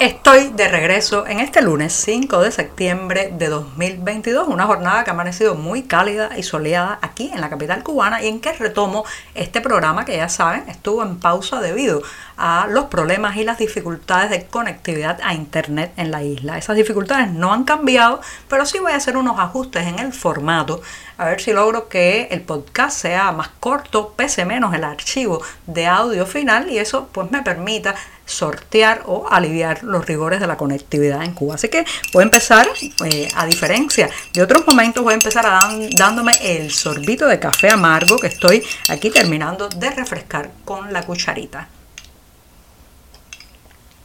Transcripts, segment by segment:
Estoy de regreso en este lunes 5 de septiembre de 2022, una jornada que ha amanecido muy cálida y soleada aquí en la capital cubana y en que retomo este programa que ya saben estuvo en pausa debido a los problemas y las dificultades de conectividad a internet en la isla. Esas dificultades no han cambiado, pero sí voy a hacer unos ajustes en el formato a ver si logro que el podcast sea más corto, pese menos el archivo de audio final y eso pues me permita sortear o aliviar los rigores de la conectividad en Cuba. Así que voy a empezar, eh, a diferencia de otros momentos, voy a empezar dándome el sorbito de café amargo que estoy aquí terminando de refrescar con la cucharita.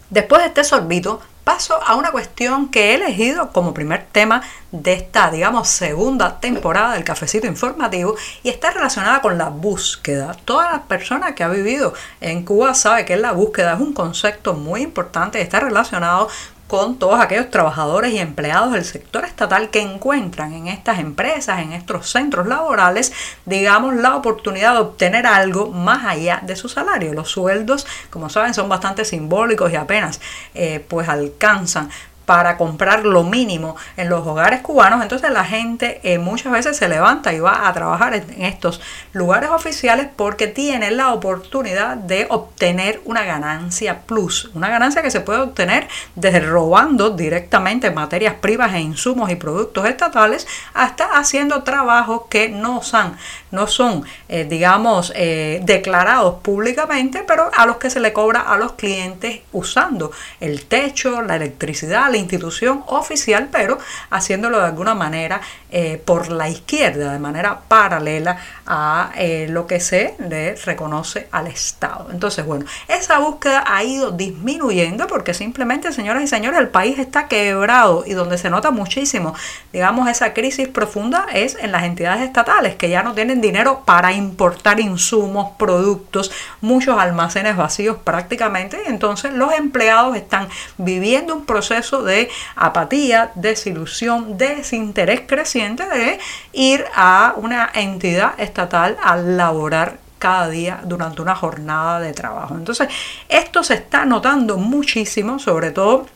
Después de este sorbito, paso a una cuestión que he elegido como primer tema de esta, digamos, segunda temporada del cafecito informativo y está relacionada con la búsqueda. Toda la persona que ha vivido en Cuba sabe que la búsqueda es un concepto muy importante y está relacionado con todos aquellos trabajadores y empleados del sector estatal que encuentran en estas empresas, en estos centros laborales, digamos, la oportunidad de obtener algo más allá de su salario. Los sueldos, como saben, son bastante simbólicos y apenas eh, pues alcanzan para comprar lo mínimo en los hogares cubanos, entonces la gente eh, muchas veces se levanta y va a trabajar en estos lugares oficiales porque tiene la oportunidad de obtener una ganancia plus, una ganancia que se puede obtener desde robando directamente materias primas e insumos y productos estatales hasta haciendo trabajos que no son, eh, digamos, eh, declarados públicamente, pero a los que se le cobra a los clientes usando el techo, la electricidad, institución oficial, pero haciéndolo de alguna manera eh, por la izquierda, de manera paralela a eh, lo que se le reconoce al Estado. Entonces, bueno, esa búsqueda ha ido disminuyendo porque simplemente, señoras y señores, el país está quebrado y donde se nota muchísimo, digamos, esa crisis profunda es en las entidades estatales que ya no tienen dinero para importar insumos, productos, muchos almacenes vacíos prácticamente, entonces los empleados están viviendo un proceso de apatía, desilusión, desinterés creciente de ir a una entidad estatal a laborar cada día durante una jornada de trabajo. Entonces, esto se está notando muchísimo, sobre todo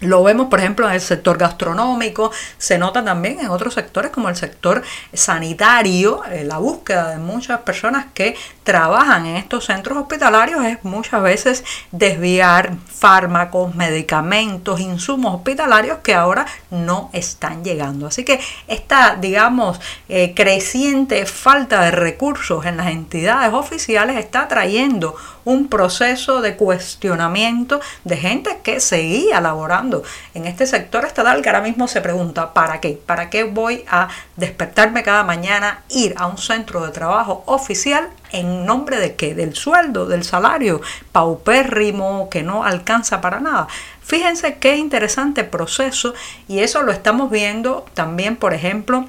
lo vemos, por ejemplo, en el sector gastronómico, se nota también en otros sectores como el sector sanitario, eh, la búsqueda de muchas personas que trabajan en estos centros hospitalarios es muchas veces desviar fármacos, medicamentos, insumos hospitalarios que ahora no están llegando. Así que esta, digamos, eh, creciente falta de recursos en las entidades oficiales está trayendo un proceso de cuestionamiento de gente que seguía laborando en este sector estatal que ahora mismo se pregunta, ¿para qué? ¿Para qué voy a despertarme cada mañana, ir a un centro de trabajo oficial en nombre de qué? Del sueldo, del salario paupérrimo que no alcanza para nada. Fíjense qué interesante proceso y eso lo estamos viendo también, por ejemplo,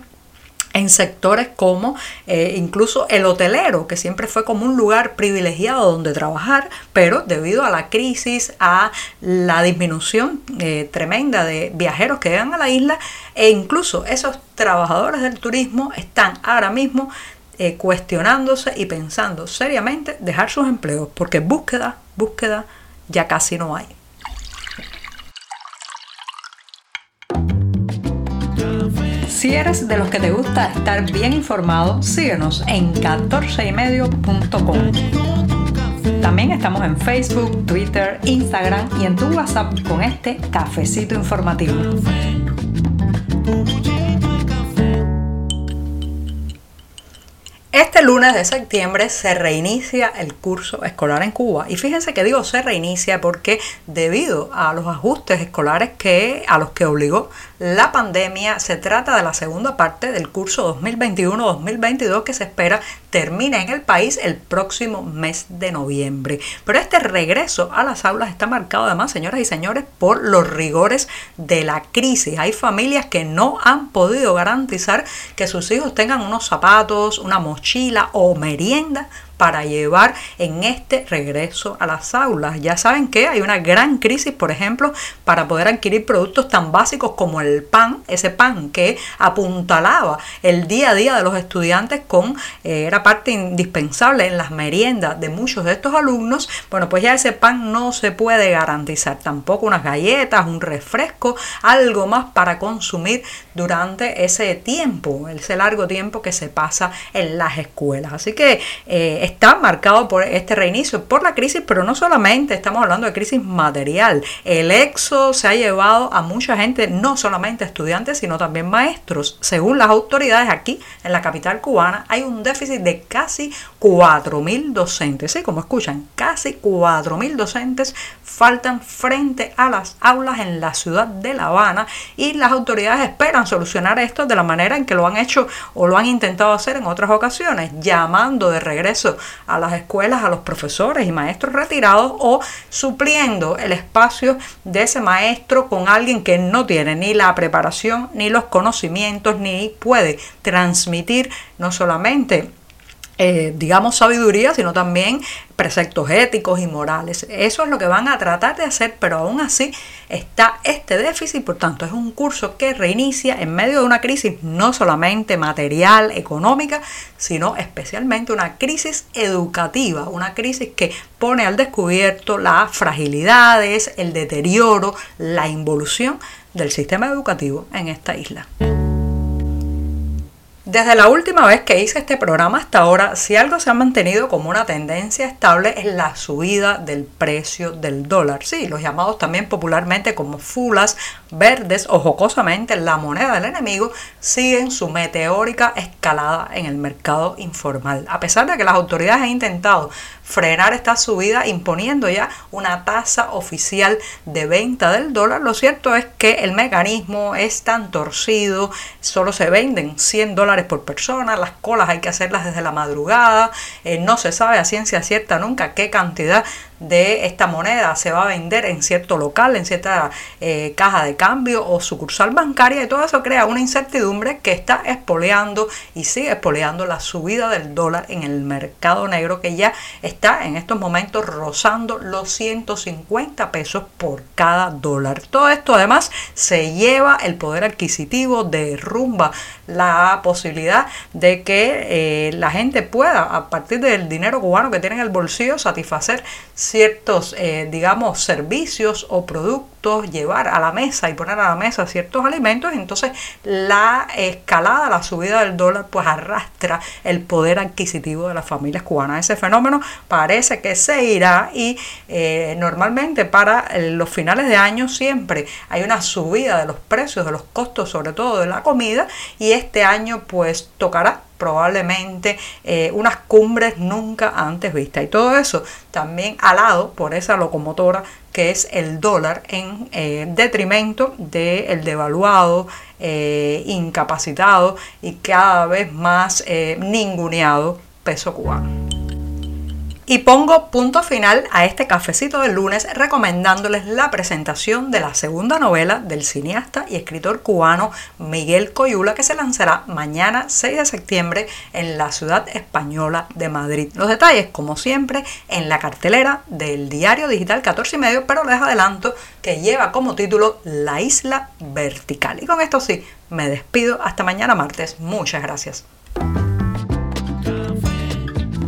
en sectores como eh, incluso el hotelero, que siempre fue como un lugar privilegiado donde trabajar, pero debido a la crisis, a la disminución eh, tremenda de viajeros que llegan a la isla, e incluso esos trabajadores del turismo están ahora mismo eh, cuestionándose y pensando seriamente dejar sus empleos, porque búsqueda, búsqueda ya casi no hay. Si eres de los que te gusta estar bien informado, síguenos en 14ymedio.com. También estamos en Facebook, Twitter, Instagram y en tu WhatsApp con este cafecito informativo. Este lunes de septiembre se reinicia el curso escolar en Cuba y fíjense que digo se reinicia porque debido a los ajustes escolares que a los que obligó la pandemia se trata de la segunda parte del curso 2021-2022 que se espera termine en el país el próximo mes de noviembre. Pero este regreso a las aulas está marcado además, señoras y señores, por los rigores de la crisis. Hay familias que no han podido garantizar que sus hijos tengan unos zapatos, una mochila o merienda para llevar en este regreso a las aulas. Ya saben que hay una gran crisis, por ejemplo, para poder adquirir productos tan básicos como el pan, ese pan que apuntalaba el día a día de los estudiantes con, eh, era parte indispensable en las meriendas de muchos de estos alumnos. Bueno, pues ya ese pan no se puede garantizar, tampoco unas galletas, un refresco, algo más para consumir durante ese tiempo, ese largo tiempo que se pasa en las escuelas. Así que eh, está marcado por este reinicio, por la crisis, pero no solamente estamos hablando de crisis material. El éxodo se ha llevado a mucha gente, no solamente estudiantes, sino también maestros. Según las autoridades aquí en la capital cubana, hay un déficit de casi 4.000 docentes. Sí, como escuchan, casi 4.000 docentes faltan frente a las aulas en la ciudad de La Habana y las autoridades esperan solucionar esto de la manera en que lo han hecho o lo han intentado hacer en otras ocasiones, llamando de regreso a las escuelas a los profesores y maestros retirados o supliendo el espacio de ese maestro con alguien que no tiene ni la preparación ni los conocimientos ni puede transmitir no solamente eh, digamos, sabiduría, sino también preceptos éticos y morales. Eso es lo que van a tratar de hacer, pero aún así está este déficit, por tanto es un curso que reinicia en medio de una crisis no solamente material, económica, sino especialmente una crisis educativa, una crisis que pone al descubierto las fragilidades, el deterioro, la involución del sistema educativo en esta isla. Desde la última vez que hice este programa hasta ahora, si algo se ha mantenido como una tendencia estable es la subida del precio del dólar. Sí, los llamados también popularmente como fulas verdes o jocosamente la moneda del enemigo siguen su meteórica escalada en el mercado informal. A pesar de que las autoridades han intentado frenar esta subida imponiendo ya una tasa oficial de venta del dólar. Lo cierto es que el mecanismo es tan torcido, solo se venden 100 dólares por persona, las colas hay que hacerlas desde la madrugada, eh, no se sabe a ciencia cierta nunca qué cantidad de esta moneda se va a vender en cierto local, en cierta eh, caja de cambio o sucursal bancaria y todo eso crea una incertidumbre que está espoleando y sigue espoleando la subida del dólar en el mercado negro que ya está en estos momentos rozando los 150 pesos por cada dólar. Todo esto además se lleva el poder adquisitivo, derrumba la posibilidad de que eh, la gente pueda a partir del dinero cubano que tiene en el bolsillo satisfacer ciertos, eh, digamos, servicios o productos, llevar a la mesa y poner a la mesa ciertos alimentos, entonces la escalada, la subida del dólar, pues arrastra el poder adquisitivo de las familias cubanas. Ese fenómeno parece que se irá y eh, normalmente para los finales de año siempre hay una subida de los precios, de los costos, sobre todo de la comida, y este año pues tocará probablemente eh, unas cumbres nunca antes vistas. Y todo eso también alado por esa locomotora que es el dólar en eh, detrimento del devaluado, eh, incapacitado y cada vez más ninguneado peso cubano. Y pongo punto final a este cafecito del lunes recomendándoles la presentación de la segunda novela del cineasta y escritor cubano Miguel Coyula que se lanzará mañana 6 de septiembre en la ciudad española de Madrid. Los detalles, como siempre, en la cartelera del diario digital 14 y medio, pero les adelanto que lleva como título La isla vertical. Y con esto sí, me despido hasta mañana martes. Muchas gracias.